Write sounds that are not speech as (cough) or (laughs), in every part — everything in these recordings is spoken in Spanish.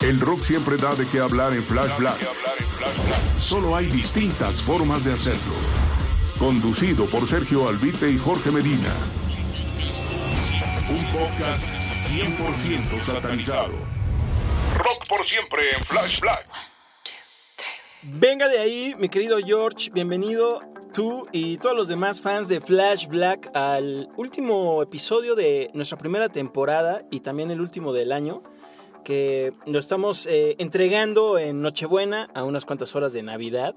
El rock siempre da de qué hablar en Flash Black. Solo hay distintas formas de hacerlo. Conducido por Sergio Albite y Jorge Medina. Un podcast 100% satanizado. Rock por siempre en Flash Black. Venga de ahí, mi querido George, bienvenido tú y todos los demás fans de Flash Black al último episodio de nuestra primera temporada y también el último del año, lo estamos eh, entregando en Nochebuena a unas cuantas horas de Navidad.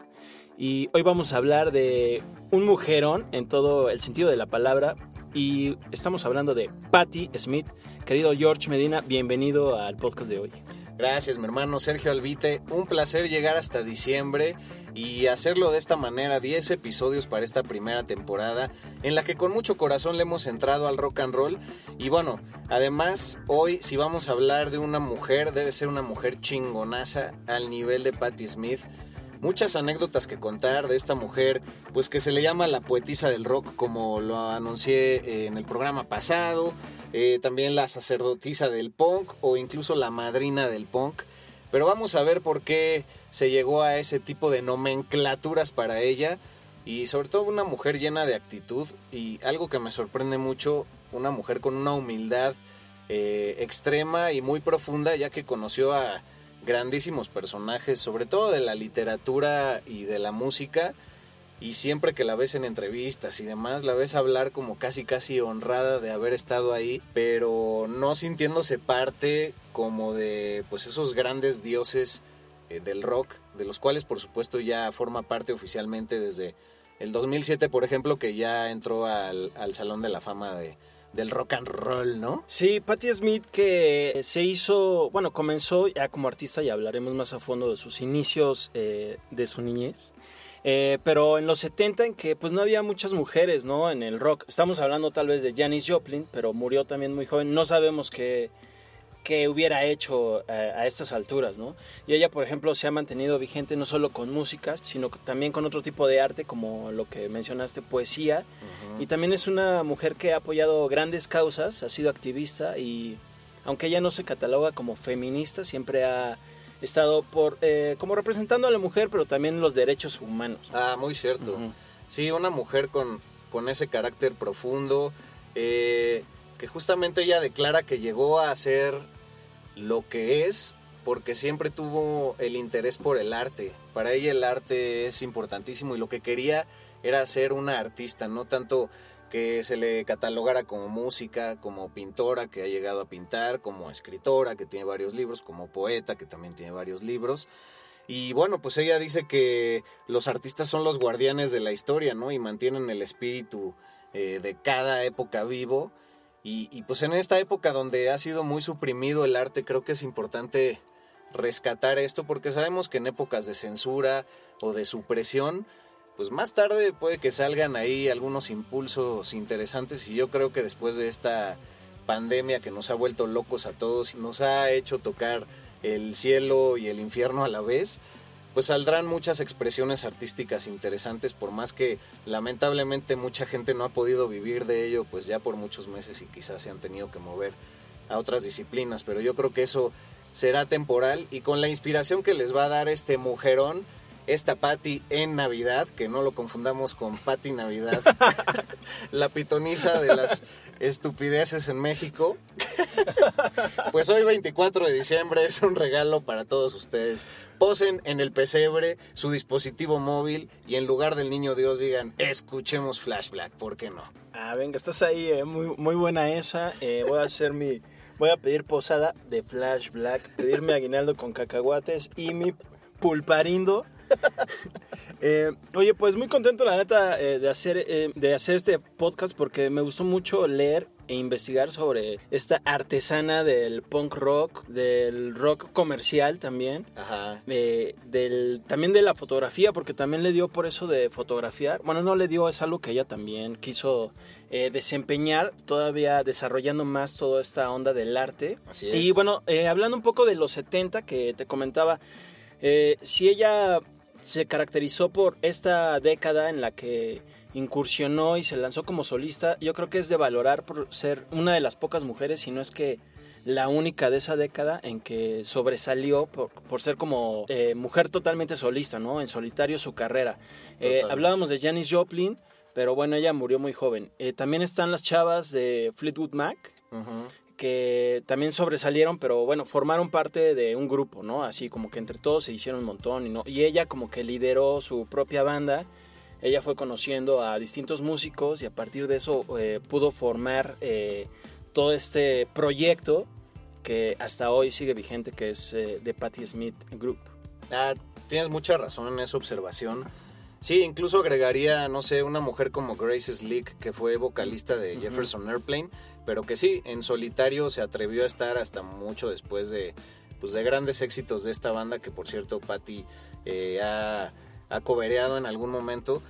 Y hoy vamos a hablar de un mujerón en todo el sentido de la palabra. Y estamos hablando de Patti Smith. Querido George Medina, bienvenido al podcast de hoy. Gracias, mi hermano Sergio Albite. Un placer llegar hasta diciembre y hacerlo de esta manera, 10 episodios para esta primera temporada, en la que con mucho corazón le hemos entrado al rock and roll. Y bueno, además, hoy si vamos a hablar de una mujer, debe ser una mujer chingonaza al nivel de Patti Smith. Muchas anécdotas que contar de esta mujer, pues que se le llama la poetisa del rock, como lo anuncié en el programa pasado. Eh, también la sacerdotisa del punk o incluso la madrina del punk. Pero vamos a ver por qué se llegó a ese tipo de nomenclaturas para ella. Y sobre todo una mujer llena de actitud. Y algo que me sorprende mucho, una mujer con una humildad eh, extrema y muy profunda ya que conoció a grandísimos personajes, sobre todo de la literatura y de la música y siempre que la ves en entrevistas y demás, la ves hablar como casi casi honrada de haber estado ahí, pero no sintiéndose parte como de pues esos grandes dioses eh, del rock, de los cuales por supuesto ya forma parte oficialmente desde el 2007, por ejemplo, que ya entró al, al Salón de la Fama de, del rock and roll, ¿no? Sí, Patti Smith que se hizo, bueno, comenzó ya como artista y hablaremos más a fondo de sus inicios eh, de su niñez. Eh, pero en los 70 en que pues no había muchas mujeres, ¿no? En el rock. Estamos hablando tal vez de Janis Joplin, pero murió también muy joven. No sabemos qué, qué hubiera hecho eh, a estas alturas, ¿no? Y ella, por ejemplo, se ha mantenido vigente no solo con música, sino también con otro tipo de arte, como lo que mencionaste, poesía. Y también es una mujer que ha apoyado grandes causas, ha sido activista y aunque ella no se cataloga como feminista, siempre ha estado por eh, como representando a la mujer, pero también los derechos humanos. Ah, muy cierto. Sí, una mujer con, con ese carácter profundo, eh, que justamente ella declara que llegó a ser lo que es porque siempre tuvo el interés por el arte. Para ella el arte es importantísimo y lo que quería era ser una artista, no tanto que se le catalogara como música, como pintora que ha llegado a pintar, como escritora que tiene varios libros, como poeta que también tiene varios libros. Y bueno, pues ella dice que los artistas son los guardianes de la historia, ¿no? Y mantienen el espíritu eh, de cada época vivo. Y, y pues en esta época donde ha sido muy suprimido el arte, creo que es importante rescatar esto porque sabemos que en épocas de censura o de supresión, pues más tarde puede que salgan ahí algunos impulsos interesantes y yo creo que después de esta pandemia que nos ha vuelto locos a todos y nos ha hecho tocar el cielo y el infierno a la vez, pues saldrán muchas expresiones artísticas interesantes, por más que lamentablemente mucha gente no ha podido vivir de ello, pues ya por muchos meses y quizás se han tenido que mover a otras disciplinas, pero yo creo que eso será temporal y con la inspiración que les va a dar este mujerón, esta Patty en Navidad, que no lo confundamos con Patty Navidad, (laughs) la pitoniza de las estupideces en México. pues hoy 24 de diciembre es un regalo para todos ustedes. Posen en el pesebre su dispositivo móvil y en lugar del niño Dios digan, escuchemos Flash Black, ¿por qué no? Ah, venga, estás ahí, eh, muy, muy buena esa. Eh, voy a hacer mi... Voy a pedir posada de Flash Black, pedirme aguinaldo con cacahuates y mi pulparindo. (laughs) Eh, oye, pues muy contento la neta eh, de, hacer, eh, de hacer este podcast porque me gustó mucho leer e investigar sobre esta artesana del punk rock, del rock comercial también, Ajá. eh, del, también de la fotografía, porque también le dio por eso de fotografiar. Bueno, no le dio, es algo que ella también quiso eh, desempeñar, todavía desarrollando más toda esta onda del arte. Así es. Y bueno, eh, hablando un poco de los 70 que te comentaba, si ella se caracterizó por esta década en la que incursionó y se lanzó como solista, yo creo que es de valorar por ser una de las pocas mujeres, si no es que la única de esa década en que sobresalió por, por ser como eh, mujer totalmente solista, ¿no? En solitario su carrera. Eh, hablábamos de Janis Joplin, pero bueno, ella murió muy joven. Eh, también están las chavas de Fleetwood Mac, Ujú. Que también sobresalieron, pero bueno, formaron parte de un grupo, ¿no? Así como que entre todos se hicieron un montón y, ella como que lideró su propia banda. Ella fue conociendo a distintos músicos y a partir de eso eh, pudo formar eh, todo este proyecto que hasta hoy sigue vigente, que es eh, The Patti Smith Group. Ah, tienes mucha razón en esa observación. Sí, incluso agregaría, no sé, una mujer como Grace Slick, que fue vocalista de. Jefferson Airplane, pero que sí, en solitario se atrevió a estar hasta mucho después de, pues, de grandes éxitos de esta banda, que por cierto Patty eh, ha, ha cobereado en algún momento.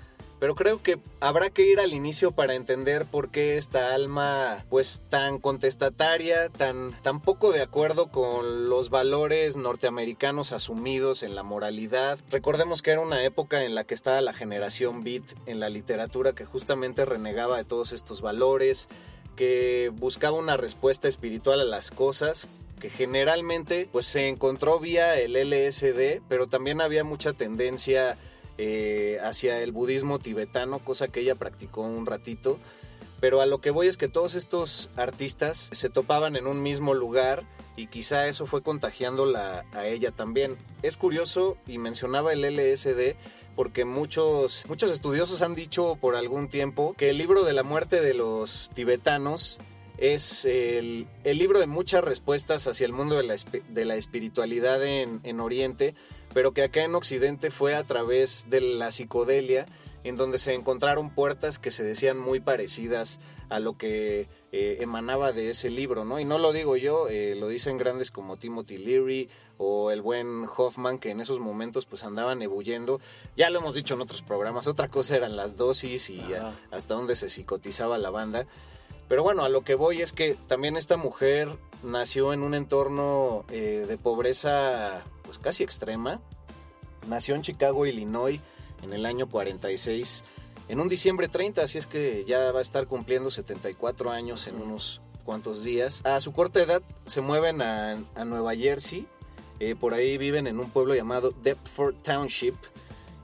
Pero creo que habrá que ir al inicio para entender por qué esta alma, pues tan contestataria, tan, tan poco de acuerdo con los valores norteamericanos asumidos en la moralidad. Recordemos que era una época en la que estaba la generación beat en la literatura que justamente renegaba de todos estos valores, que buscaba una respuesta espiritual a las cosas que generalmente pues se encontró vía el LSD, pero también había mucha tendencia eh, hacia el budismo tibetano, cosa que ella practicó un ratito. Pero a lo que voy es que todos estos artistas se topaban en un mismo lugar y quizá eso fue contagiándola a ella también. Es curioso y mencionaba el LSD porque muchos, muchos estudiosos han dicho por algún tiempo que el libro de la muerte de los tibetanos es el, libro de muchas respuestas hacia el mundo de la, espiritualidad en Oriente, pero que acá en Occidente fue a través de la psicodelia, en donde se encontraron puertas que se decían muy parecidas a lo que eh, emanaba de ese libro, ¿no? Y no lo digo yo, eh, lo dicen grandes como Timothy Leary o el buen Hoffman, que en esos momentos pues andaban ebulliendo. Ya lo hemos dicho en otros programas, otra cosa eran las dosis y a- hasta dónde se psicotizaba la banda. Pero bueno, a lo que voy es que también esta mujer nació en un entorno eh, de pobreza pues casi extrema. Nació en Chicago, Illinois, en el año 46, en un diciembre 30, así es que ya va a estar cumpliendo 74 años en unos cuantos días. A su corta edad se mueven a, a Nueva Jersey, eh, por ahí viven en un pueblo llamado Deptford Township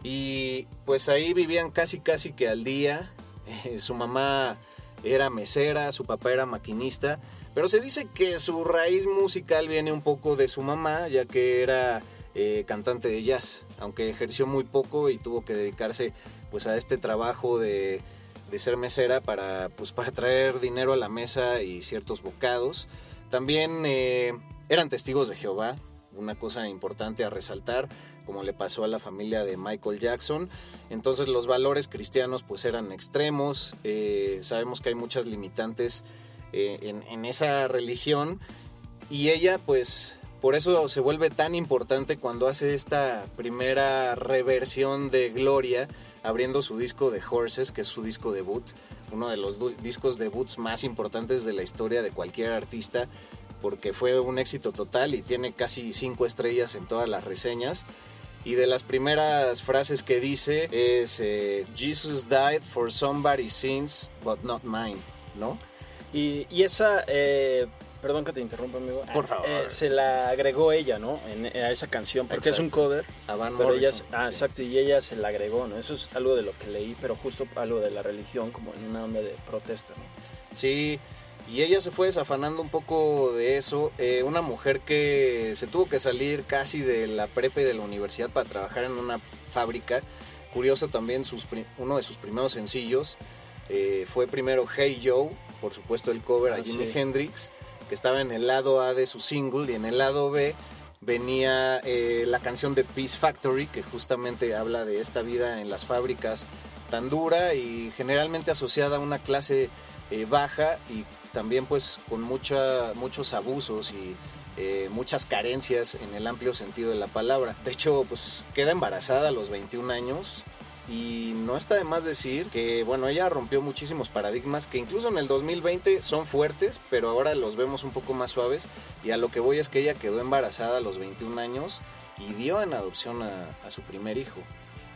y pues ahí vivían casi casi que al día. (laughs) Eh, su mamá era mesera, su papá era maquinista, pero se dice que su raíz musical viene un poco de su mamá, ya que era eh, cantante de jazz, aunque ejerció muy poco y tuvo que dedicarse pues a este trabajo de, de ser mesera para, pues, para traer dinero a la mesa y ciertos bocados. También eh, eran testigos de Jehová, una cosa importante a resaltar, como le pasó a la familia de Michael Jackson. Entonces los valores cristianos pues eran extremos, eh, sabemos que hay muchas limitantes eh, en, en esa religión y ella pues por eso se vuelve tan importante cuando hace esta primera reversión de Gloria abriendo su disco de Horses, que es su disco debut, uno de los discos debuts más importantes de la historia de cualquier artista, porque fue un éxito total y tiene casi cinco estrellas en todas las reseñas. Y de las primeras frases que dice es eh, Jesus died for somebody's sins, but not mine, ¿no? Y, y esa, eh, perdón que te interrumpa, amigo. Por Ah, favor. eh, se la agregó ella, ¿no? En, a esa canción, porque es un cover. A Van Pero ella, Morrison. ah, sí. exacto, y ella se la agregó, ¿no? Eso es algo de lo que leí, pero justo algo de la religión, como en una onda de protesta, ¿no? Sí, y ella se fue desafanando un poco de eso. Eh, una mujer que se tuvo que salir casi de la prepa y de la universidad para trabajar en una fábrica. Curioso también, sus, uno de sus primeros sencillos eh, fue primero Hey Joe, por supuesto el cover a ah, Jimi Hendrix, que estaba en el lado A de su single y en el lado B venía eh, la canción de Peace Factory, que justamente habla de esta vida en las fábricas tan dura y generalmente asociada a una clase eh, baja y también pues con mucha, muchos abusos y eh, muchas carencias en el amplio sentido de la palabra. De hecho, pues queda embarazada a los 21 años y no está de más decir que, bueno, ella rompió muchísimos paradigmas que incluso en el 2020 son fuertes, pero ahora los vemos un poco más suaves. Y a lo que voy es que ella quedó embarazada a los 21 años y dio en adopción a, su primer hijo.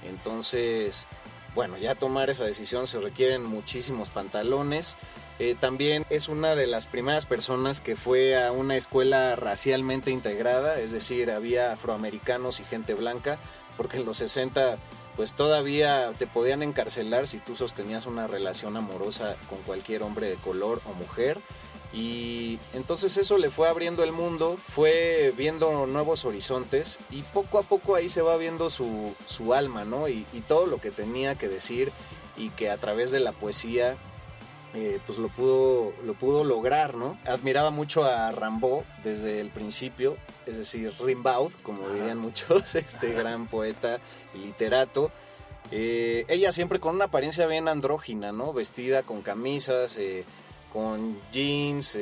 Entonces, bueno, ya tomar esa decisión se requieren muchísimos pantalones. Eh, también es una de las primeras personas que fue a una escuela racialmente integrada, es decir, había afroamericanos y gente blanca, porque en los 60 pues todavía te podían encarcelar si tú sostenías una relación amorosa con cualquier hombre de color o mujer. Y entonces eso le fue abriendo el mundo, fue viendo nuevos horizontes y poco a poco ahí se va viendo su, alma, ¿no? Y, y, todo lo que tenía que decir y que a través de la poesía eh, pues lo pudo, lo pudo lograr, ¿no? Admiraba mucho a Rimbaud desde el principio, es decir, Rimbaud, como dirían muchos, (laughs) este gran poeta y literato. Eh, ella siempre con una apariencia bien andrógina, ¿no? Vestida con camisas, eh, con jeans,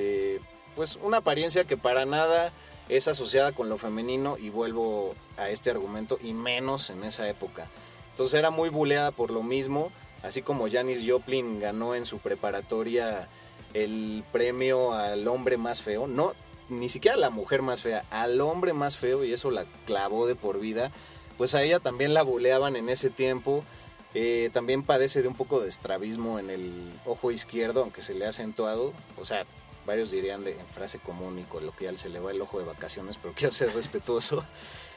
pues una apariencia que para nada es asociada con lo femenino y vuelvo a este argumento y menos en esa época. Entonces era muy buleada por lo mismo así como Janis Joplin ganó en su preparatoria el premio al hombre más feo, no, ni siquiera la mujer más fea, al hombre más feo y eso la clavó de por vida, pues a ella también la buleaban en ese tiempo. Eh, también padece de un poco de estrabismo en el ojo izquierdo, aunque se le ha acentuado. O sea, varios dirían de, en frase común y coloquial, se le va el ojo de vacaciones, pero (laughs) quiero ser respetuoso.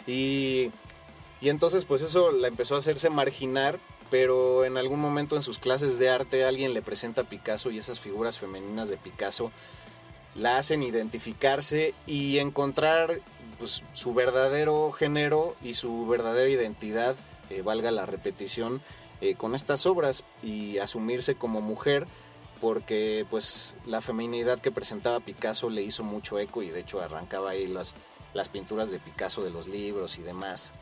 Y, y entonces pues eso la empezó a hacerse marginar pero en algún momento en sus clases de arte alguien le presenta a Picasso y esas figuras femeninas de Picasso la hacen identificarse y encontrar pues, su verdadero género y su verdadera identidad, eh, valga la repetición, eh, con estas obras y asumirse como mujer porque pues la feminidad que presentaba Picasso le hizo mucho eco y de hecho arrancaba ahí las, las pinturas de Picasso de los libros y demás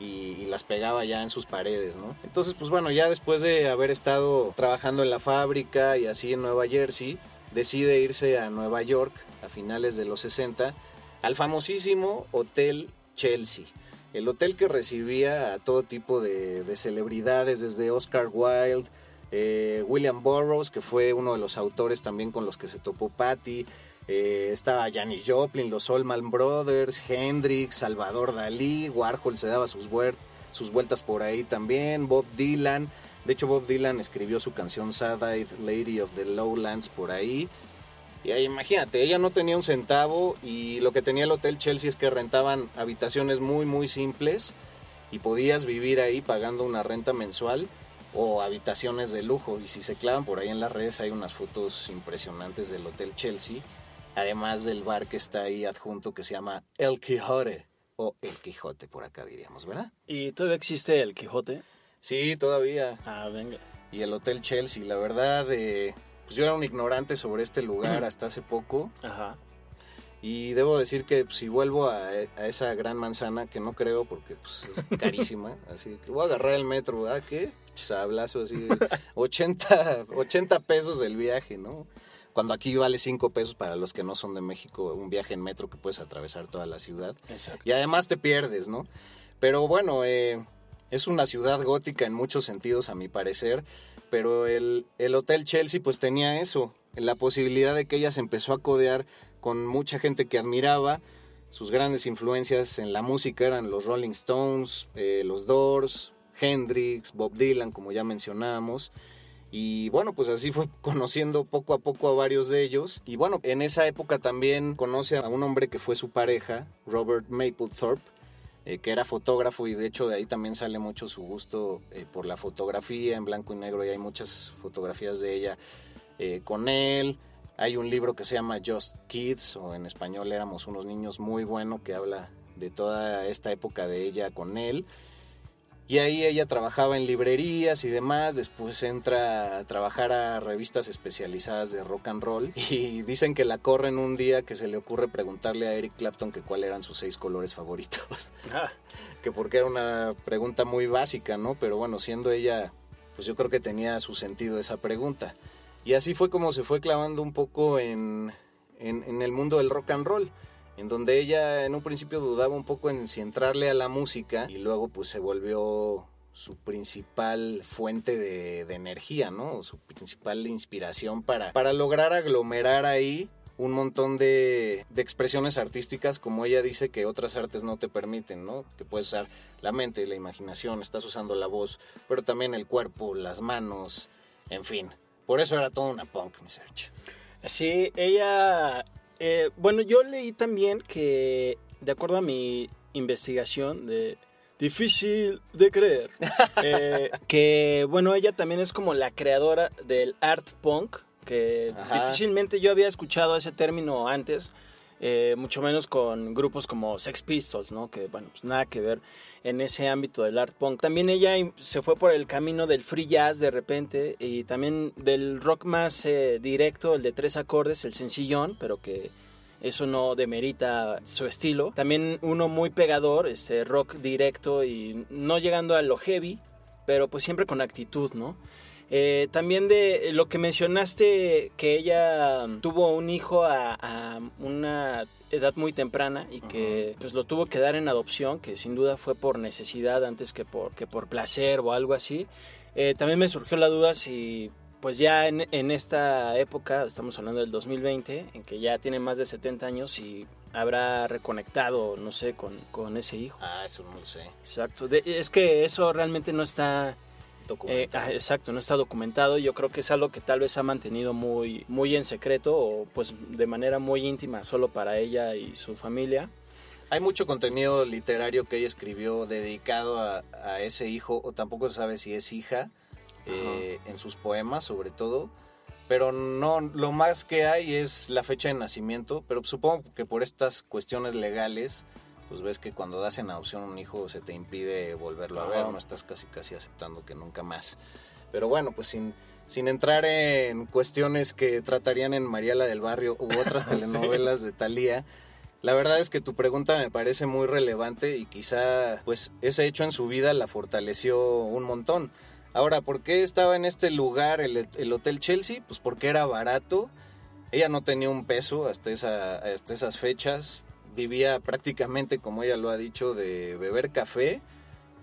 y, las pegaba ya en sus paredes, ¿no? Entonces, pues bueno, ya después de haber estado trabajando en la fábrica y así en Nueva Jersey, decide irse a Nueva York a finales de los 60 al famosísimo Hotel Chelsea. El hotel que recibía a todo tipo de, celebridades, desde Oscar Wilde, eh, William Burroughs, que fue uno de los autores también con los que se topó Patty, eh, estaba Janis Joplin, los Allman Brothers, Hendrix, Salvador Dalí, Warhol se daba sus, sus vueltas por ahí también, Bob Dylan. De hecho, Bob Dylan escribió su canción Sad-Eyed Lady of the Lowlands por ahí. Y ahí, imagínate, ella no tenía un centavo y lo que tenía el Hotel Chelsea es que rentaban habitaciones muy, muy simples y podías vivir ahí pagando una renta mensual o habitaciones de lujo. Y si se clavan por ahí en las redes hay unas fotos impresionantes del Hotel Chelsea además del bar que está ahí adjunto que se llama El Quijote, o El Quijote por acá diríamos, ¿verdad? ¿Y todavía existe El Quijote? Sí, todavía. Ah, venga. Y el Hotel Chelsea, la verdad, eh, pues yo era un ignorante sobre este lugar (clears throat) hasta hace poco. Ajá. Y debo decir que pues, si vuelvo a, esa gran manzana, que no creo porque pues, es (laughs) carísima, así que voy a agarrar el metro, ¿ah? ¿Qué? Sablazo así, 80, 80 (laughs) pesos el viaje, ¿no? Cuando aquí vale 5 pesos para los que no son de México, un viaje en metro que puedes atravesar toda la ciudad. Exacto. Y además te pierdes, ¿no? Pero bueno, eh, es una ciudad gótica en muchos sentidos, a mi parecer, pero el, el Hotel Chelsea pues tenía eso, la posibilidad de que ella se empezó a codear con mucha gente que admiraba. Sus grandes influencias en la música eran los Rolling Stones, eh, los Doors, Hendrix, Bob Dylan, como ya mencionábamos. Y bueno, pues así fue (laughs) conociendo poco a poco a varios de ellos. Y bueno, en esa época también conoce a un hombre que fue su pareja, Robert Mapplethorpe, eh, que era fotógrafo y de hecho de ahí también sale mucho su gusto eh, por la fotografía en blanco y negro y hay muchas fotografías de ella eh, con él. Hay un libro que se llama Just Kids, o en español éramos unos niños muy bueno, que habla de toda esta época de ella con él. Y ahí ella trabajaba en librerías y demás, después entra a trabajar a revistas especializadas de rock and roll y dicen que la corren un día que se le ocurre preguntarle a Eric Clapton que cuáles eran sus seis colores favoritos. (laughs) Ah. que porque era una pregunta muy básica, ¿no? Pero bueno, siendo ella, pues yo creo que tenía su sentido esa pregunta. Y así fue como se fue clavando un poco en, en, en el mundo del rock and roll en donde ella en un principio dudaba un poco en si entrarle a la música y luego pues se volvió su principal fuente de, energía, ¿no? Su principal inspiración para, para lograr aglomerar ahí un montón de, expresiones artísticas, como ella dice que otras artes no te permiten, ¿no? Que puedes usar la mente, la imaginación, estás usando la voz, pero también el cuerpo, las manos, en fin. Por eso era toda una punk, mi search. Sí, ella eh, bueno, yo leí también que, de acuerdo a mi investigación de difícil de creer, (laughs) eh, que, bueno, ella también es como la creadora del art punk, que difícilmente yo había escuchado ese término antes. Eh, mucho menos con grupos como Sex Pistols, ¿no? Que, bueno, pues nada que ver en ese ámbito del art punk. También ella se fue por el camino del free jazz de repente y también del rock más eh, directo, el de tres acordes, el sencillón, pero que eso no demerita su estilo. También uno muy pegador, este rock directo y no llegando a lo heavy, pero pues siempre con actitud, ¿no? Eh, también de lo que mencionaste, que ella tuvo un hijo a, una edad muy temprana y que pues lo tuvo que dar en adopción, que sin duda fue por necesidad antes que por, que por placer o algo así. Eh, también me surgió la duda si pues ya en, en, esta época, estamos hablando del 2020, en que ya tiene más de 70 años y habrá reconectado, no sé, con, con ese hijo. Ah, eso no lo sé. Exacto. es que eso realmente no está eh, ah, exacto, no está documentado. Yo creo que es algo que tal vez ha mantenido muy, muy en secreto o pues de manera muy íntima solo para ella y su familia. Hay mucho contenido literario que ella escribió dedicado a, ese hijo, o tampoco se sabe si es hija, eh, en sus poemas sobre todo. Pero no, lo más que hay es la fecha de nacimiento, pero supongo que por estas cuestiones legales pues ves que cuando das en adopción un hijo se te impide volverlo a ver, no estás casi casi aceptando que nunca más. Pero bueno, pues sin, sin entrar en cuestiones que tratarían en Mariela del Barrio u otras (laughs) telenovelas de Thalía, la verdad es que tu pregunta me parece muy relevante y quizá pues ese hecho en su vida la fortaleció un montón. Ahora, ¿por qué estaba en este lugar el, el Hotel Chelsea? Pues porque era barato. Ella no tenía un peso hasta, esa, hasta esas fechas vivía prácticamente, como ella lo ha dicho, de beber café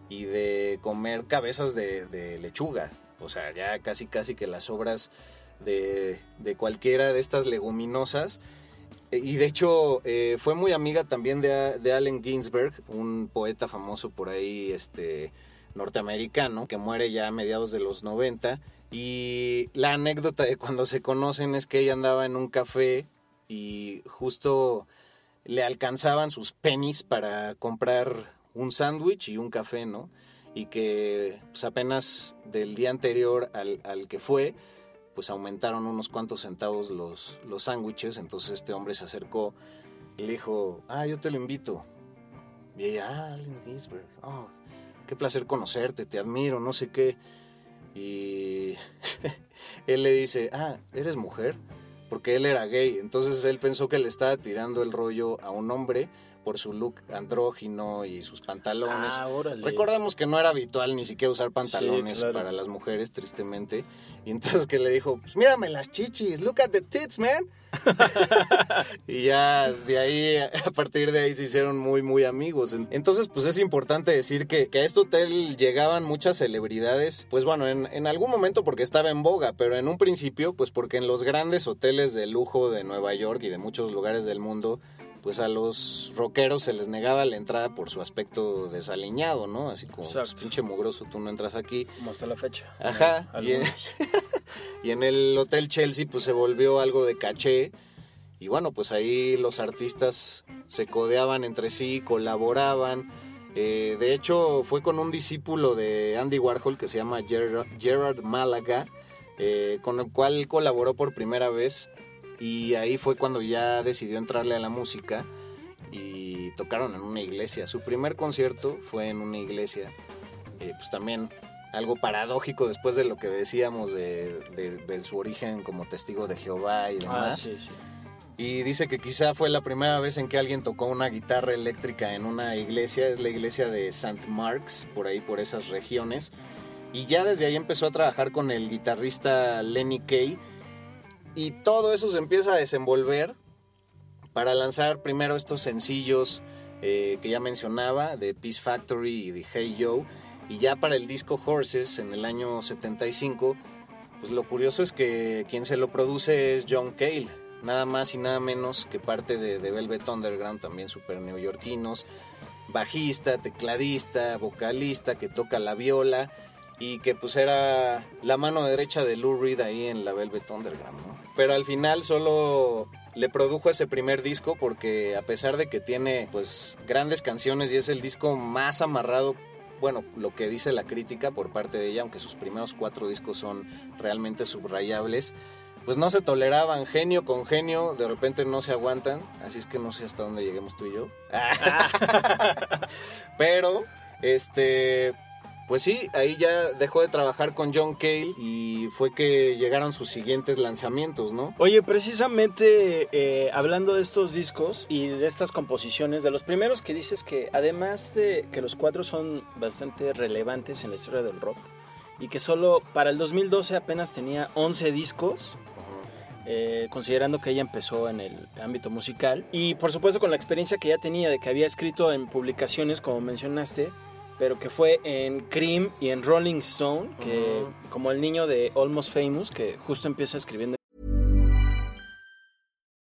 y de comer cabezas de, lechuga. O sea, ya casi casi que las obras de, cualquiera de estas leguminosas. Y de hecho eh, fue muy amiga también de, de, Allen Ginsberg, un poeta famoso por ahí este, norteamericano, que muere ya a mediados de los 90. Y la anécdota de cuando se conocen es que ella andaba en un café y justo le alcanzaban sus pennies para comprar un sándwich y un café, ¿no? Y que pues, apenas del día anterior al, al, que fue, pues aumentaron unos cuantos centavos los, los sándwiches, entonces este hombre se acercó y le dijo, ah, yo te lo invito. Y ella, ah, Allen Ginsberg, oh, qué placer conocerte, te admiro, no sé qué. Y (laughs) él le dice, ah, ¿eres mujer? Porque él era gay. Entonces él pensó que le estaba tirando el rollo a un hombre por su look andrógino y sus pantalones. Ah, Recordamos que no era habitual ni siquiera usar pantalones para las mujeres, tristemente. Y entonces que le dijo, pues mírame las chichis, look at the tits, man. (laughs) (laughs) y ya de ahí, a partir de ahí se hicieron muy, muy amigos. Entonces, pues es importante decir que, que a este hotel llegaban muchas celebridades, pues bueno, en, en algún momento porque estaba en boga, pero en un principio, pues porque en los grandes hoteles de lujo de Nueva York y de muchos lugares del mundo, pues a los rockeros se les negaba la entrada por su aspecto desaliñado, ¿no? Así como, pues, pinche mugroso, tú no entras aquí. Como hasta la fecha. Ajá. (laughs) Y en, el Hotel Chelsea, pues se volvió algo de caché. Y bueno, pues ahí los artistas se codeaban entre sí, colaboraban. Eh, de hecho, fue con un discípulo de Andy Warhol que se llama Gerard, Gerard Málaga eh, con el cual colaboró por primera vez y ahí fue cuando ya decidió entrarle a la música y tocaron en una iglesia. Su primer concierto fue en una iglesia, eh, pues también algo paradójico después de lo que decíamos de, de, su origen como testigo de Jehová y ah, demás. Y dice que quizá fue la primera vez en que alguien tocó una guitarra eléctrica en una iglesia, es la iglesia de St. Mark's, por ahí, por esas regiones. Y ya desde ahí empezó a trabajar con el guitarrista Lenny Kay. Y todo eso se empieza a desenvolver para lanzar primero estos sencillos eh, que ya mencionaba, de Peace Factory y de Hey Joe, y ya para el disco Horses en el año 75, pues lo curioso es que quien se lo produce es John Cale, nada más y nada menos que parte de, de Velvet Underground, también super neoyorquinos, bajista, tecladista, vocalista que toca la viola y que pues era la mano derecha de Lou Reed ahí en la Velvet Underground, ¿no? Pero al final solo le produjo ese primer disco porque a pesar de que tiene pues grandes canciones y es el disco más amarrado bueno, lo que dice la crítica por parte de ella, aunque sus primeros cuatro discos son realmente subrayables, pues no se toleraban genio con genio, de repente no se aguantan, así es que no sé hasta dónde lleguemos tú y yo. (laughs) (laughs) Pero, este, pues sí, ahí ya dejó de trabajar con John Cale y fue que llegaron sus siguientes lanzamientos, ¿no? Oye, precisamente eh, hablando de estos discos y de estas composiciones, de los primeros que dices que además de que los cuatro son bastante relevantes en la historia del rock y que solo para el 2012 apenas tenía 11 discos, eh, considerando que ella empezó en el ámbito musical y por supuesto con la experiencia que ya tenía de que había escrito en publicaciones como mencionaste pero que fue en Cream y en Rolling Stone, que como el niño de Almost Famous, que justo empieza escribiendo.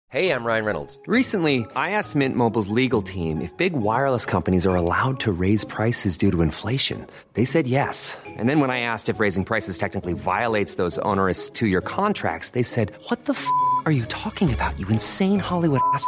Hey, I'm Ryan Reynolds. Recently, I asked Mint Mobile's legal team if big wireless companies are allowed to raise prices due to inflation. They said yes. And then when I asked if raising prices technically violates those onerous two-year contracts, they said, "What the f*** are you talking about? You insane Hollywood ass."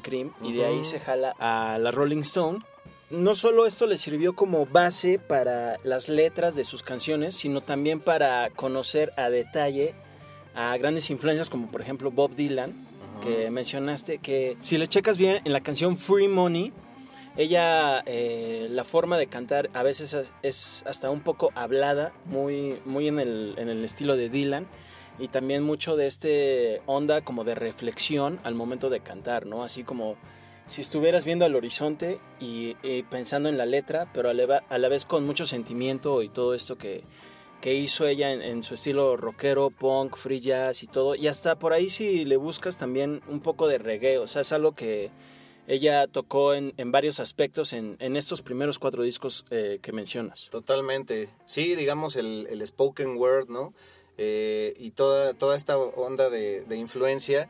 Cream, y de ahí se jala a la Rolling Stone. No solo esto le sirvió como base para las letras de sus canciones, sino también para conocer a detalle a grandes influencias como por ejemplo Bob Dylan, que mencionaste, que si le checas bien en la canción Free Money, ella, eh, la forma de cantar a veces es hasta un poco hablada, muy, muy en, el, en el estilo de Dylan y también mucho de este onda como de reflexión al momento de cantar, ¿no? Así como si estuvieras viendo al horizonte y, pensando en la letra, pero a la, vez con mucho sentimiento y todo esto que, que hizo ella en, su estilo rockero, punk, free jazz y todo. Y hasta por ahí si le buscas también un poco de reggae, o sea, es algo que ella tocó en, varios aspectos en, en, estos primeros cuatro discos eh, que mencionas. Totalmente. Sí, digamos el, el spoken word, ¿no? Eh, y toda, toda esta onda de, de, influencia,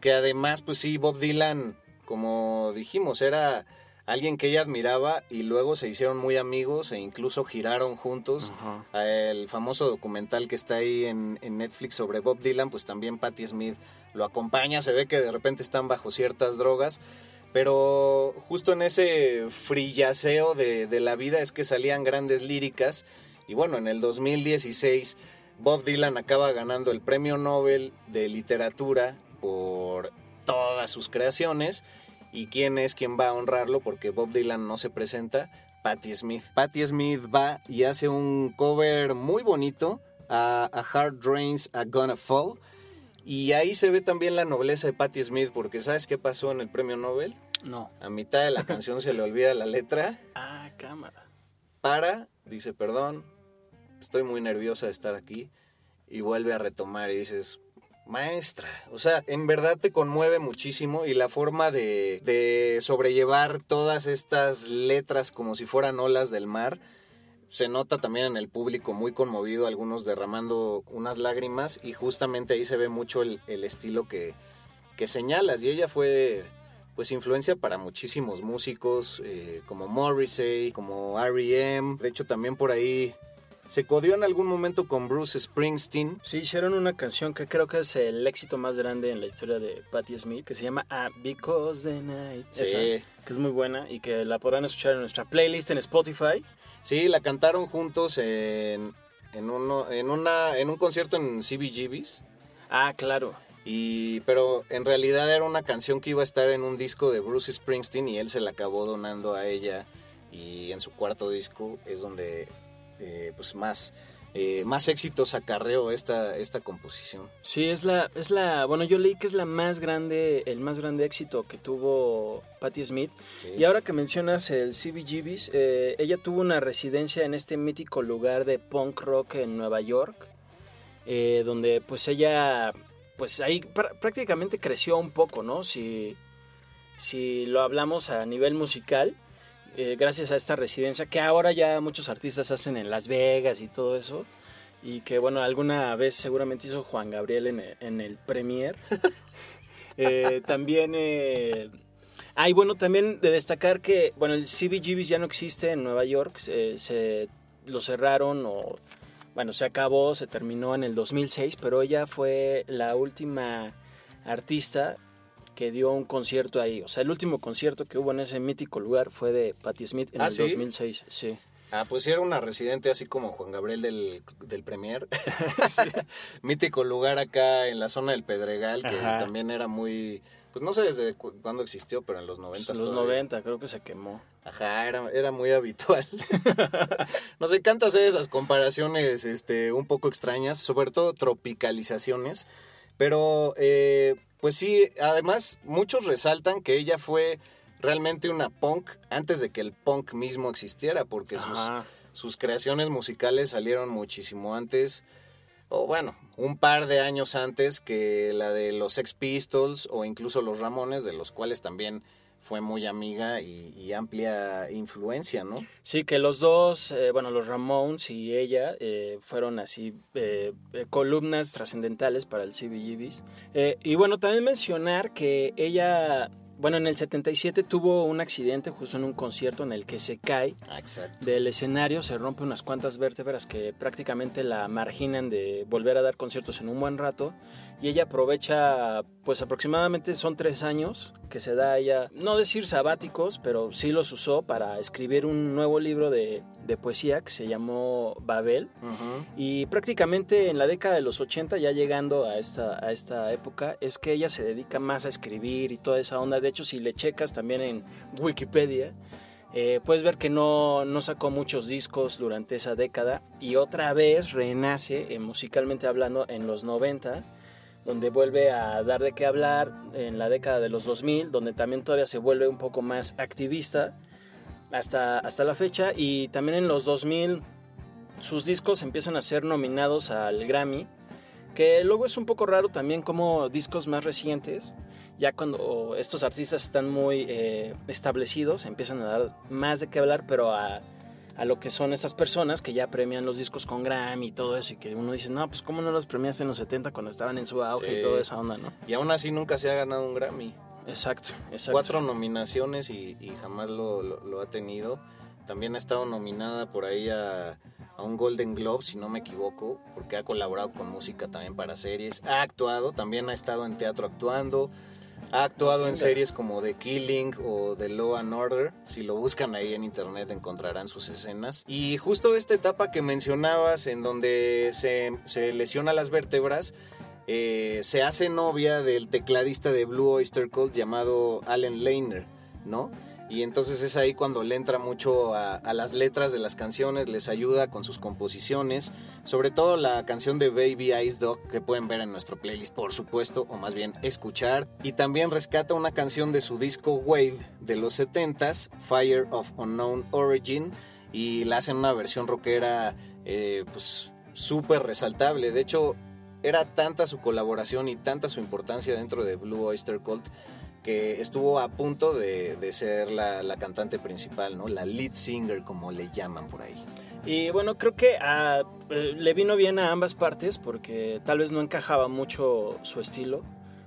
que además, pues sí, Bob Dylan, como dijimos, era alguien que ella admiraba y luego se hicieron muy amigos e incluso giraron juntos. El famoso documental que está ahí en, en, Netflix sobre Bob Dylan, pues también Patti Smith lo acompaña, se ve que de repente están bajo ciertas drogas. Pero justo en ese frillaceo de, de la vida es que salían grandes líricas. Y bueno, en el 2016 Bob Dylan acaba ganando el Premio Nobel de Literatura por todas sus creaciones. ¿Y quién es quien va a honrarlo? Porque Bob Dylan no se presenta. Patti Smith. Patti Smith va y hace un cover muy bonito a, a Hard Drains a Gonna Fall. Y ahí se ve también la nobleza de Patti Smith, porque ¿sabes qué pasó en el premio Nobel? No. A mitad de la canción se le olvida la letra. Ah, cámara. Para, dice, perdón, estoy muy nerviosa de estar aquí. Y vuelve a retomar y dices, maestra, o sea, en verdad te conmueve muchísimo y la forma de, sobrellevar todas estas letras como si fueran olas del mar se nota también en el público muy conmovido, algunos derramando unas lágrimas y justamente ahí se ve mucho el, el estilo que, que, señalas y ella fue pues influencia para muchísimos músicos eh, como Morrissey, como R.E.M., de hecho también por ahí se codió en algún momento con Bruce Springsteen. Sí, hicieron una canción que creo que es el éxito más grande en la historia de Patti Smith, que se llama ah, Because the Night. Sí. Esa, que es muy buena y que la podrán escuchar en nuestra playlist en Spotify. Sí, la cantaron juntos en, en, uno, en, una, en un concierto en CBGB's. Ah, claro. Y, pero en realidad era una canción que iba a estar en un disco de Bruce Springsteen y él se la acabó donando a ella. Y en su cuarto disco es donde eh, pues más, eh, más éxitos acarreó esta, esta composición. Sí, es la, es la, bueno, yo leí que es la más grande, el más grande éxito que tuvo Patti Smith. Sí. Y ahora que mencionas el CBGB's, eh, ella tuvo una residencia en este mítico lugar de punk rock en Nueva York, eh, donde pues ella, pues ahí pr prácticamente creció un poco, ¿no? Si, si lo hablamos a nivel musical. Eh, gracias a esta residencia que ahora ya muchos artistas hacen en Las Vegas y todo eso. Y que bueno, alguna vez seguramente hizo Juan Gabriel en el, en el Premier. (laughs) eh, también... Eh, ah, y bueno, también de destacar que, bueno, el CBGB ya no existe en Nueva York. Se, se lo cerraron o... Bueno, se acabó, se terminó en el 2006, pero ella fue la última artista que dio un concierto ahí. O sea, el último concierto que hubo en ese mítico lugar fue de Patti Smith en ¿Ah, el sí? 2006. Sí. Ah, pues sí era una residente así como Juan Gabriel del, del Premier. (laughs) Mítico lugar acá en la zona del Pedregal, que Ajá. también era muy... Pues no sé desde cu cuándo existió, pero en los 90. Los 90 creo que se quemó. Ajá, era, era muy habitual. Nos encanta hacer esas comparaciones este, un poco extrañas, sobre todo tropicalizaciones. Pero, eh, pues sí, además muchos resaltan que ella fue realmente una punk antes de que el punk mismo existiera, porque sus, creaciones musicales salieron muchísimo antes, o bueno, un par de años antes que la de los Sex Pistols o incluso los Ramones, de los cuales también fue muy amiga y, y amplia influencia, ¿no? Sí, que los dos, eh, bueno, los Ramones y ella eh, fueron así eh, eh, columnas trascendentales para el CBGBs. Y bueno, también mencionar que ella, bueno, en el 77 tuvo un accidente justo en un concierto en el que se cae Ah, exacto. del escenario, se rompe unas cuantas vértebras que prácticamente la marginan de volver a dar conciertos en un buen rato. Y ella aprovecha, pues aproximadamente son tres años que se da a ella, no decir sabáticos, pero sí los usó para escribir un nuevo libro de, de poesía que se llamó Babel. Y prácticamente en la década de los 80, ya llegando a esta, a esta época, es que ella se dedica más a escribir y toda esa onda. De hecho, si le checas también en Wikipedia, eh, puedes ver que no, no sacó muchos discos durante esa década y otra vez renace eh, musicalmente hablando en los 90 donde vuelve a dar de qué hablar en la década de los 2000, donde también todavía se vuelve un poco más activista hasta, hasta la fecha. Y también en los 2000 sus discos empiezan a ser nominados al Grammy Que luego es un poco raro también como discos más recientes, ya cuando estos artistas están muy eh, establecidos, empiezan a dar más de qué hablar, pero a, a, lo que son estas personas que ya premian los discos con Grammy y todo eso, y que uno dice, no, pues cómo no los premiaste en los 70 cuando estaban en su auge Sí. y toda esa onda, ¿no? Y aún así nunca se ha ganado un Grammy. Exacto, exacto. Cuatro nominaciones y, y jamás lo, lo- lo ha tenido. También ha estado nominada por ahí a, a un Golden Globe, si no me equivoco, porque ha colaborado con música también para series. Ha actuado, también ha estado en teatro actuando. Ha actuado en series como The Killing o The Law and Order. Si lo buscan ahí en internet encontrarán sus escenas. Y justo de esta etapa que mencionabas, en donde se, se lesiona las vértebras, eh, se hace novia del tecladista de Blue Oyster Cult llamado Allen Lehner, ¿no? Y entonces es ahí cuando le entra mucho a, las letras de las canciones, les ayuda con sus composiciones, sobre todo la canción de Baby Ice Dog que pueden ver en nuestro playlist, por supuesto, o más bien escuchar. Y también rescata una canción de su disco Wave de los 70s, Fire of Unknown Origin, y la hacen una versión rockera, eh, pues súper resaltable. De hecho, era tanta su colaboración y tanta su importancia dentro de Blue Oyster Cult que estuvo a punto de, de ser la, la cantante principal, ¿no? La lead singer, como le llaman por ahí. Y bueno, creo que a- eh, le vino bien a ambas partes porque tal vez no encajaba mucho su estilo.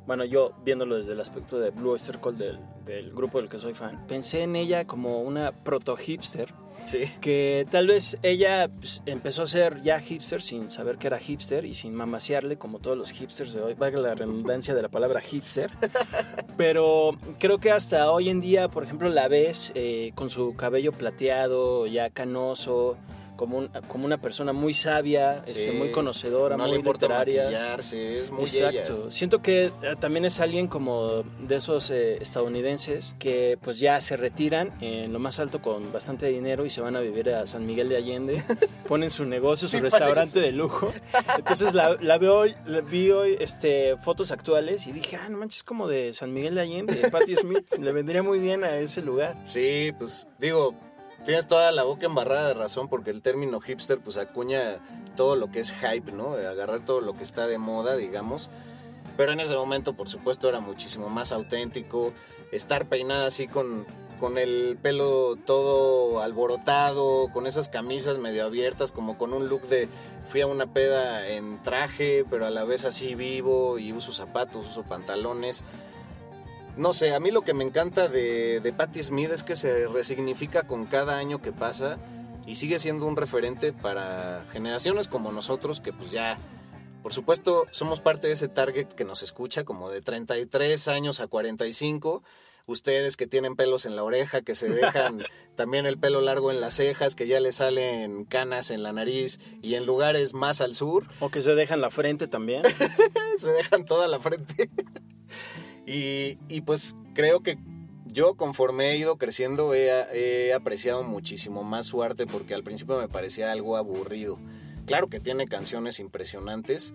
Bueno, yo viéndolo desde el aspecto de Blue Oyster Cult del, del grupo del que soy fan, pensé en ella como una proto hipster. Sí. Que tal vez ella pues, empezó a ser ya hipster sin saber que era hipster y sin mamasearle como todos los hipsters de hoy, valga la redundancia de la palabra hipster. (laughs) Pero creo que hasta hoy en día, por ejemplo, la ves eh, con su cabello plateado, ya canoso, como, un- como una persona muy sabia, este, Sí. muy conocedora, no muy le importa literaria. es muy Exacto. ella. Siento que eh, también es alguien como de esos eh, estadounidenses que pues ya se retiran en lo más alto con bastante dinero y se van a vivir a San Miguel de Allende, (laughs) ponen su negocio, su Sí, restaurante parece. de lujo. Entonces la, la veo hoy, la vi hoy este, fotos actuales y dije, ah, no manches, como de San Miguel de Allende, de Patti Smith, le vendría muy bien a ese lugar. Sí, pues digo, tienes toda la boca embarrada de razón porque el término hipster pues acuña todo lo que es hype, ¿no? Agarrar todo lo que está de moda, digamos. Pero en ese momento, por supuesto, era muchísimo más auténtico. Estar peinada así con, con el pelo todo alborotado, con esas camisas medio abiertas, como con un look de fui a una peda en traje, pero a la vez así vivo y uso zapatos, uso pantalones. No sé, a mí lo que me encanta de, de Patti Smith es que se resignifica con cada año que pasa y sigue siendo un referente para generaciones como nosotros que pues ya, por supuesto, somos parte de ese target que nos escucha como de 33 años a 45. Ustedes que tienen pelos en la oreja, que se dejan (laughs) también el pelo largo en las cejas, que ya les salen canas en la nariz y en lugares más al sur, O que se dejan la frente también. (laughs) se dejan toda la frente. Y, y pues creo que yo conforme he ido creciendo he, apreciado muchísimo más su arte porque al principio me parecía algo aburrido. Claro que tiene canciones impresionantes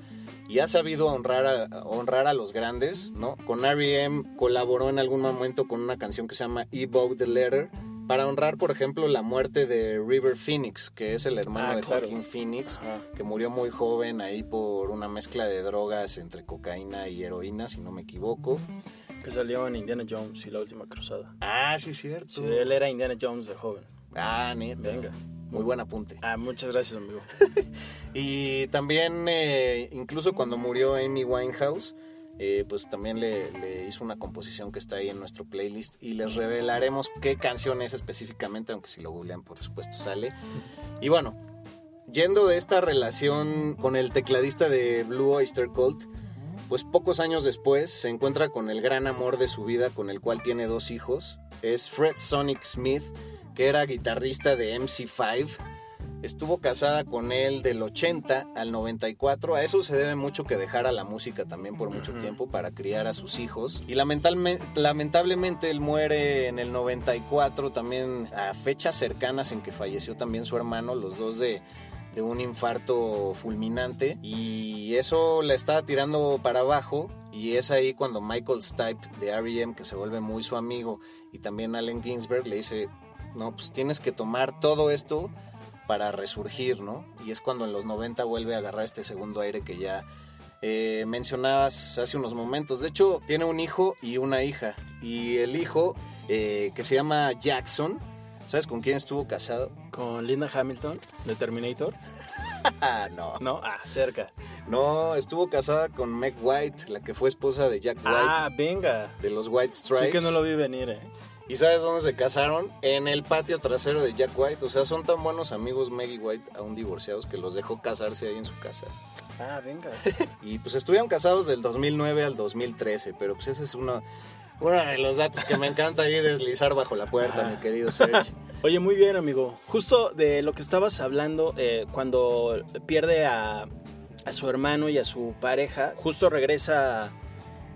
y ha sabido honrar a, honrar a los grandes, ¿no? Con R.E.M. colaboró en algún momento con una canción que se llama Evoke the Letter para honrar, por ejemplo, la muerte de River Phoenix, que es el hermano Ah, de claro. Joaquín Phoenix, Ajá. que murió muy joven ahí por una mezcla de drogas entre cocaína y heroína, si no me equivoco. Que salió en Indiana Jones y la última cruzada. Ah, sí, cierto. Sí, él era Indiana Jones de joven. Ah, neta. Venga. Muy buen apunte. Ah, muchas gracias, amigo. (laughs) Y también, eh, incluso cuando murió Amy Winehouse, eh, pues también le, le hizo una composición que está ahí en nuestro playlist y les revelaremos qué canción es específicamente, aunque si lo googlean, por supuesto, sale. Y bueno, yendo de esta relación con el tecladista de Blue Oyster Cult, pues pocos años después se encuentra con el gran amor de su vida, con el cual tiene dos hijos. Es Fred Sonic Smith, que era guitarrista de MC5. Estuvo casada con él del 80 al 94. A eso se debe mucho que dejara la música también por mucho tiempo para criar a sus hijos. Y lamentablemente, lamentablemente él muere en el 94, también a fechas cercanas en que falleció también su hermano, los dos de, de un infarto fulminante. Y eso la estaba tirando para abajo. Y es ahí cuando Michael Stipe de R.E.M., que se vuelve muy su amigo, y también Allen Ginsberg le dice, no, pues tienes que tomar todo esto para resurgir, ¿no? Y es cuando en los 90 vuelve a agarrar este segundo aire que ya eh, mencionabas hace unos momentos. De hecho, tiene un hijo y una hija. Y el hijo, eh, que se llama Jackson, ¿sabes con quién estuvo casado? Con Linda Hamilton, de Terminator. (laughs) No. No, ah, cerca. No, estuvo casada con Meg White, la que fue esposa de Jack White. Ah, venga. De los White Stripes. Sí que no lo vi venir, ¿eh? ¿Y sabes dónde se casaron? En el patio trasero de Jack White. O sea, son tan buenos amigos Meg White, aún divorciados, que los dejó casarse ahí en su casa. Ah, venga. (laughs) y pues estuvieron casados del 2009 al 2013, pero pues ese es uno, uno de los datos que me encanta ahí deslizar bajo la puerta, mi querido Serge. (laughs) Oye, muy bien, amigo. Justo de lo que estabas hablando, eh, cuando pierde a, a su hermano y a su pareja, justo regresa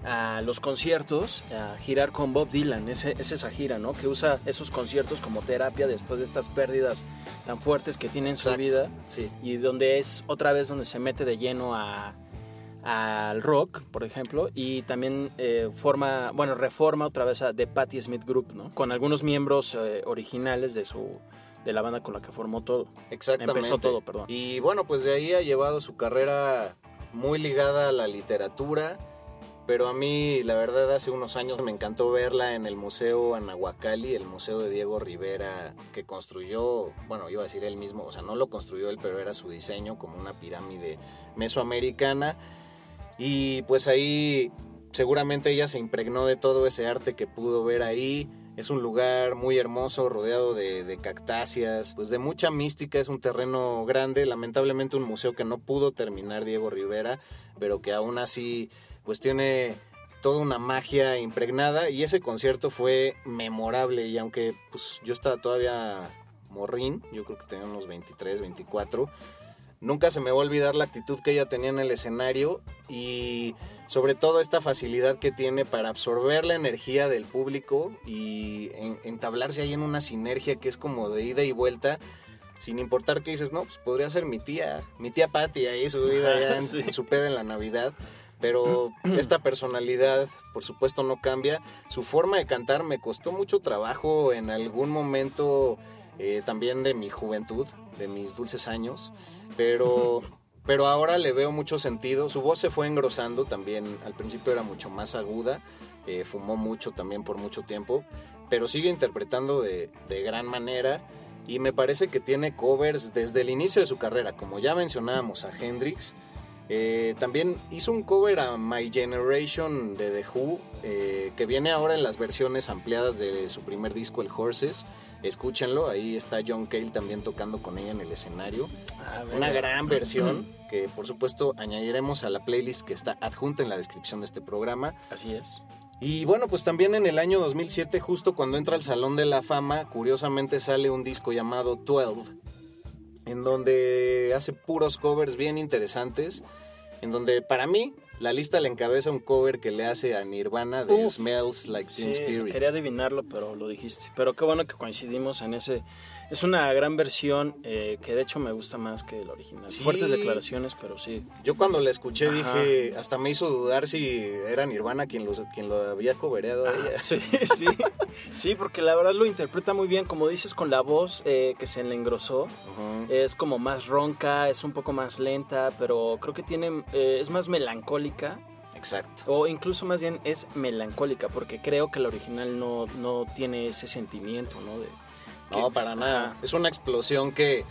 a los conciertos, a girar con Bob Dylan, ese, es esa gira, ¿no? Que usa esos conciertos como terapia después de estas pérdidas tan fuertes que tiene en su vida. Sí. Y donde es otra vez donde se mete de lleno a, al rock, por ejemplo, y también eh, forma, bueno, reforma otra vez a The Patti Smith Group, ¿no? Con algunos miembros eh, originales de su de la banda con la que formó todo. Exactamente. Empezó todo, perdón. Y bueno, pues de ahí ha llevado su carrera muy ligada a la literatura, pero a mí la verdad hace unos años me encantó verla en el Museo Anahuacalli, el museo de Diego Rivera que construyó, bueno, iba a decir él mismo, o sea, no lo construyó él, pero era su diseño como una pirámide mesoamericana y pues ahí seguramente ella se impregnó de todo ese arte que pudo ver ahí. Es un lugar muy hermoso, rodeado de, de, cactáceas, pues de mucha mística, es un terreno grande, lamentablemente un museo que no pudo terminar Diego Rivera, pero que aún así pues tiene toda una magia impregnada y ese concierto fue memorable y aunque pues yo estaba todavía morrín, yo creo que tenía unos 23, 24, nunca se me va a olvidar la actitud que ella tenía en el escenario y sobre todo esta facilidad que tiene para absorber la energía del público y entablarse ahí en una sinergia que es como de ida y vuelta sin importar que dices, no, pues podría ser mi tía, mi tía Patty ahí subida (laughs) ya en, sí. en su peda en la Navidad pero esta personalidad por supuesto no cambia. Su forma de cantar me costó mucho trabajo en algún momento eh, también de mi juventud, de mis dulces años, pero, (laughs) pero ahora le veo mucho sentido. Su voz se fue engrosando también, al principio era mucho más aguda, eh, fumó mucho también por mucho tiempo, pero sigue interpretando de, de gran manera. Y me parece que tiene covers desde el inicio de su carrera, como ya mencionábamos a Hendrix, eh, también hizo un cover a My Generation de The Who, eh, que viene ahora en las versiones ampliadas de su primer disco, El Horses. Escúchenlo, ahí está John Cale también tocando con ella en el escenario. Ah, Una gran versión que por supuesto añadiremos a la playlist que está adjunta en la descripción de este programa. Así es. Y bueno, pues también en el año 2007, justo cuando entra al Salón de la Fama, curiosamente sale un disco llamado 12 en donde hace puros covers bien interesantes, en donde para mí la lista le encabeza un cover que le hace a Nirvana de Uf, Smells Like Teen sí, Spirit. Quería adivinarlo, pero lo dijiste. Pero qué bueno que coincidimos en ese. Es una gran versión eh, que de hecho me gusta más que el original. Sí. Fuertes declaraciones, pero sí. Yo cuando la escuché Ajá. dije, hasta me hizo dudar si era Nirvana quien, los, quien lo había cobereado a ella. Sí, (laughs) sí. sí, porque la verdad lo interpreta muy bien, como dices, con la voz eh, que se le engrosó. Uh-huh. Es como más ronca, es un poco más lenta, pero creo que tiene eh, es más melancólica. Exacto. O incluso más bien es melancólica, porque creo que la original no, no tiene ese sentimiento, ¿no? De, no, pues, para nada. Es una explosión que,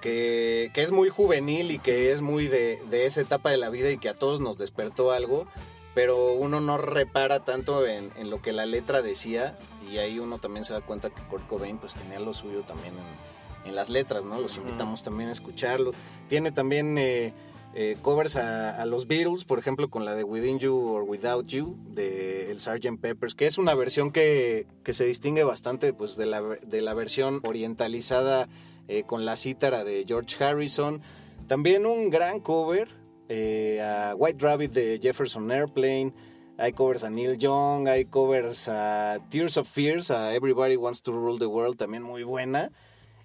que, que, es muy juvenil y que es muy de, de, esa etapa de la vida y que a todos nos despertó algo, pero uno no repara tanto en, en, lo que la letra decía y ahí uno también se da cuenta que Kurt Cobain pues tenía lo suyo también en, en las letras, ¿no? Los invitamos también a escucharlo. Tiene también... Eh, eh, covers a, los Beatles, por ejemplo, con la de Within You or Without You de el Sgt. Peppers, que es una versión que, que se distingue bastante pues, de, la, de la versión orientalizada eh, con la cítara de George Harrison. También un gran cover eh, a White Rabbit de Jefferson Airplane. Hay covers a Neil Young, hay covers a Tears of Fears, a Everybody Wants to Rule the World, también muy buena.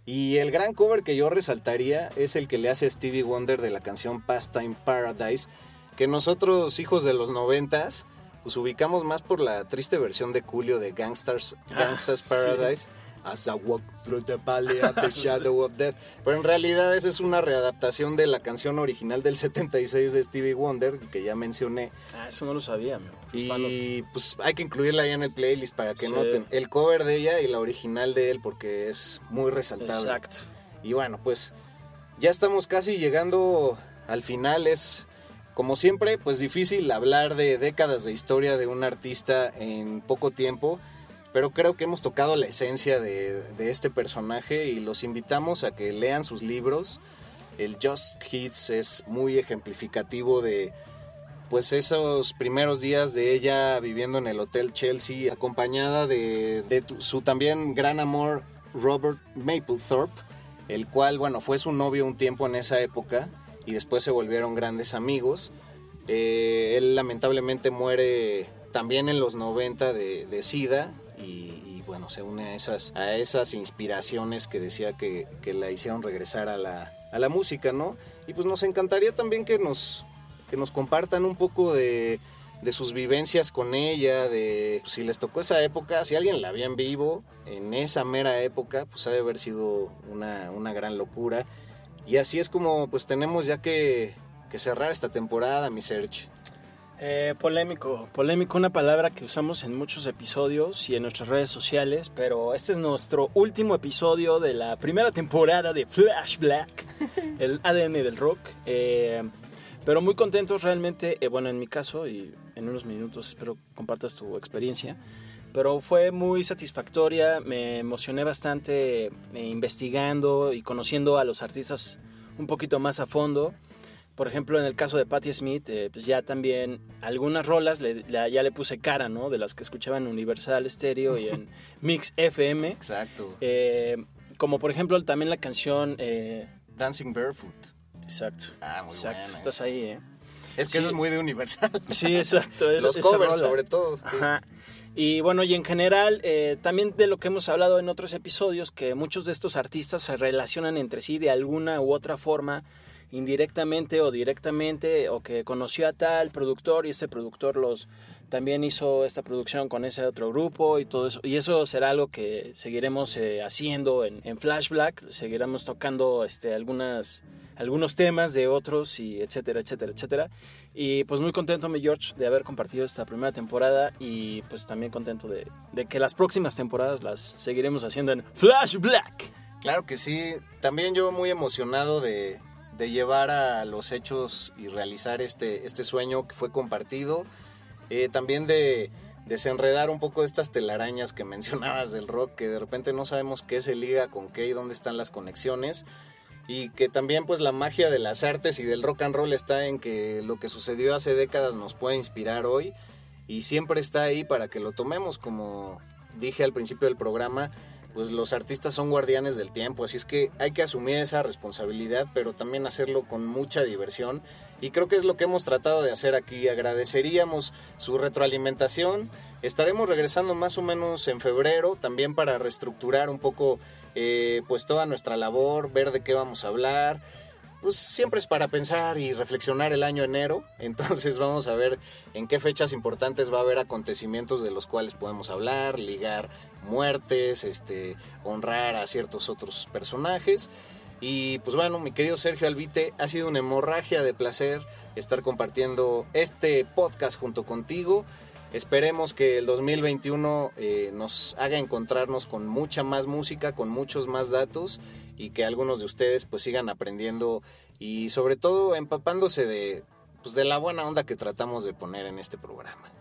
Y el gran cover que yo resaltaría es el que le hace a Stevie Wonder de la canción Pastime Paradise, que nosotros, hijos de los noventas, pues ubicamos más por la triste versión de Julio de Gangsters, Gangsters ah, Paradise. Sí. As I walk through the valley of the (laughs) shadow of death. Pero en realidad esa es una readaptación de la canción original del 76 de Stevie Wonder, que ya mencioné. Ah, eso no lo sabía, Y pues hay que incluirla ahí en el playlist para que noten el cover de ella y la original de él, porque es muy resaltable. Exacto. Y bueno, pues ya estamos casi llegando al final. Es como siempre, pues difícil hablar de décadas de historia de un artista en poco tiempo, pero creo que hemos tocado la esencia de, este personaje y los invitamos a que lean sus libros. El Just Hits es muy ejemplificativo de pues esos primeros días de ella viviendo en el Hotel Chelsea, acompañada de, de su también gran amor Robert Mapplethorpe, el cual, bueno, fue su novio un tiempo en esa época y después se volvieron grandes amigos. Eh, él lamentablemente muere también en los 90 de, SIDA y, bueno, se une a esas, a esas inspiraciones que decía que, que la hicieron regresar a la, a la música, ¿no? Y pues nos encantaría también que nos, que nos compartan un poco de, de sus vivencias con ella, de si les tocó esa época, si alguien la vio en vivo, en esa mera época, pues ha de haber sido una, una gran locura. Y así es como pues tenemos ya que, cerrar esta temporada, mi search. Eh, polémico, polémico, una palabra que usamos en muchos episodios y en nuestras redes sociales, pero este es nuestro último episodio de la primera temporada de Flash Black, (laughs) el ADN del rock. Eh, pero muy contentos realmente, eh, bueno, en mi caso, y en unos minutos espero compartas tu experiencia, pero fue muy satisfactoria, me emocioné bastante eh, investigando y conociendo a los artistas un poquito más a fondo. Por ejemplo, en el caso de Patti Smith, eh, pues ya también algunas rolas ya le puse cara, ¿no? De las que escuchaba en Universal Stereo y en (laughs) Mix FM. Exacto. Eh, como por ejemplo también la canción... Dancing Barefoot. Exacto. Ah, muy exacto. Estás ahí, ¿eh? Es que eso es muy de Universal. Sí, exacto. (laughs) Los covers, sobre todo. Ajá. Y bueno, y en general, eh, también de lo que hemos hablado en otros episodios, que muchos de estos artistas se relacionan entre sí de alguna u otra forma, indirectamente o directamente, o que conoció a tal productor y este productor los también hizo esta producción con ese otro grupo y todo eso. Y eso será algo que seguiremos eh, haciendo en, en Flashback, seguiremos tocando este, algunas algunos temas de otros y etcétera, etcétera, etcétera. Y pues muy contento, mi George, de haber compartido esta primera temporada y pues también contento de, de que las próximas temporadas las seguiremos haciendo en Flash Black. Claro que sí, también yo muy emocionado de, de llevar a los hechos y realizar este, este sueño que fue compartido. Eh, también de desenredar un poco estas telarañas que (laughs) mencionabas del rock, que de repente no sabemos qué se liga con qué y dónde están las conexiones y que también pues la magia de las artes y del rock and roll está en que lo que sucedió hace décadas nos puede inspirar hoy y siempre está ahí para que lo tomemos como dije al principio del programa pues los artistas son guardianes del tiempo, así es que hay que asumir esa responsabilidad, pero también hacerlo con mucha diversión. Y creo que es lo que hemos tratado de hacer aquí. Agradeceríamos su retroalimentación. Estaremos regresando más o menos en febrero, también para reestructurar un poco eh, pues toda nuestra labor, ver de qué vamos a hablar. Pues siempre es para pensar y reflexionar el año enero, (laughs) entonces vamos a ver en qué fechas importantes va a haber acontecimientos de los cuales podemos hablar, ligar muertes, este, honrar a ciertos otros personajes. Y pues bueno, mi querido Sergio Albite, ha sido una hemorragia de placer estar compartiendo este podcast junto contigo. Esperemos que el 2021 eh, nos haga encontrarnos con mucha más música, con muchos más datos y que algunos de ustedes pues sigan aprendiendo y sobre todo empapándose de, pues, de la buena onda que tratamos de poner en este programa.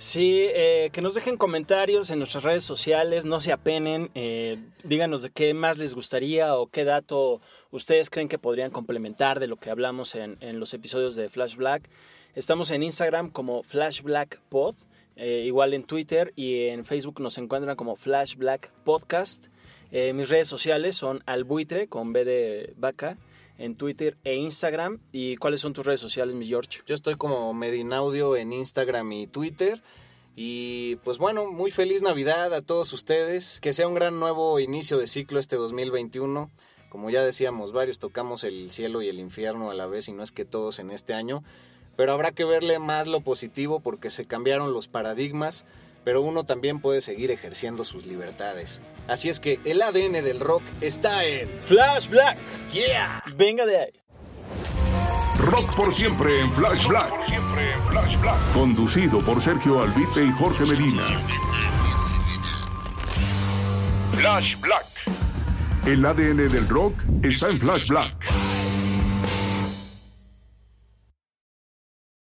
Sí, eh, que nos dejen comentarios en nuestras redes sociales, no se apenen, eh, díganos de qué más les gustaría o qué dato ustedes creen que podrían complementar de lo que hablamos en, los episodios de Flash Black. Estamos en Instagram como Flash Black Pod eh, igual en Twitter y en Facebook nos encuentran como Flash Black Podcast. Eh, mis redes sociales son albuitre con B de vaca en Twitter e Instagram. ¿Y cuáles son tus redes sociales, mi George? Yo estoy como Medinaudio en Instagram y Twitter. Y pues bueno, muy feliz Navidad a todos ustedes. Que sea un gran nuevo inicio de ciclo este 2021. Como ya decíamos, varios tocamos el cielo y el infierno a la vez y no es que todos en este año pero habrá que verle más lo positivo porque se cambiaron los paradigmas. Pero uno también puede seguir ejerciendo sus libertades. Así es que el ADN del rock está en Flash Black. Yeah. Venga de ahí. Rock por siempre en Flash Black. Conducido por Sergio Albite y Jorge Medina. Flash Black. El ADN del rock está en Flash Black.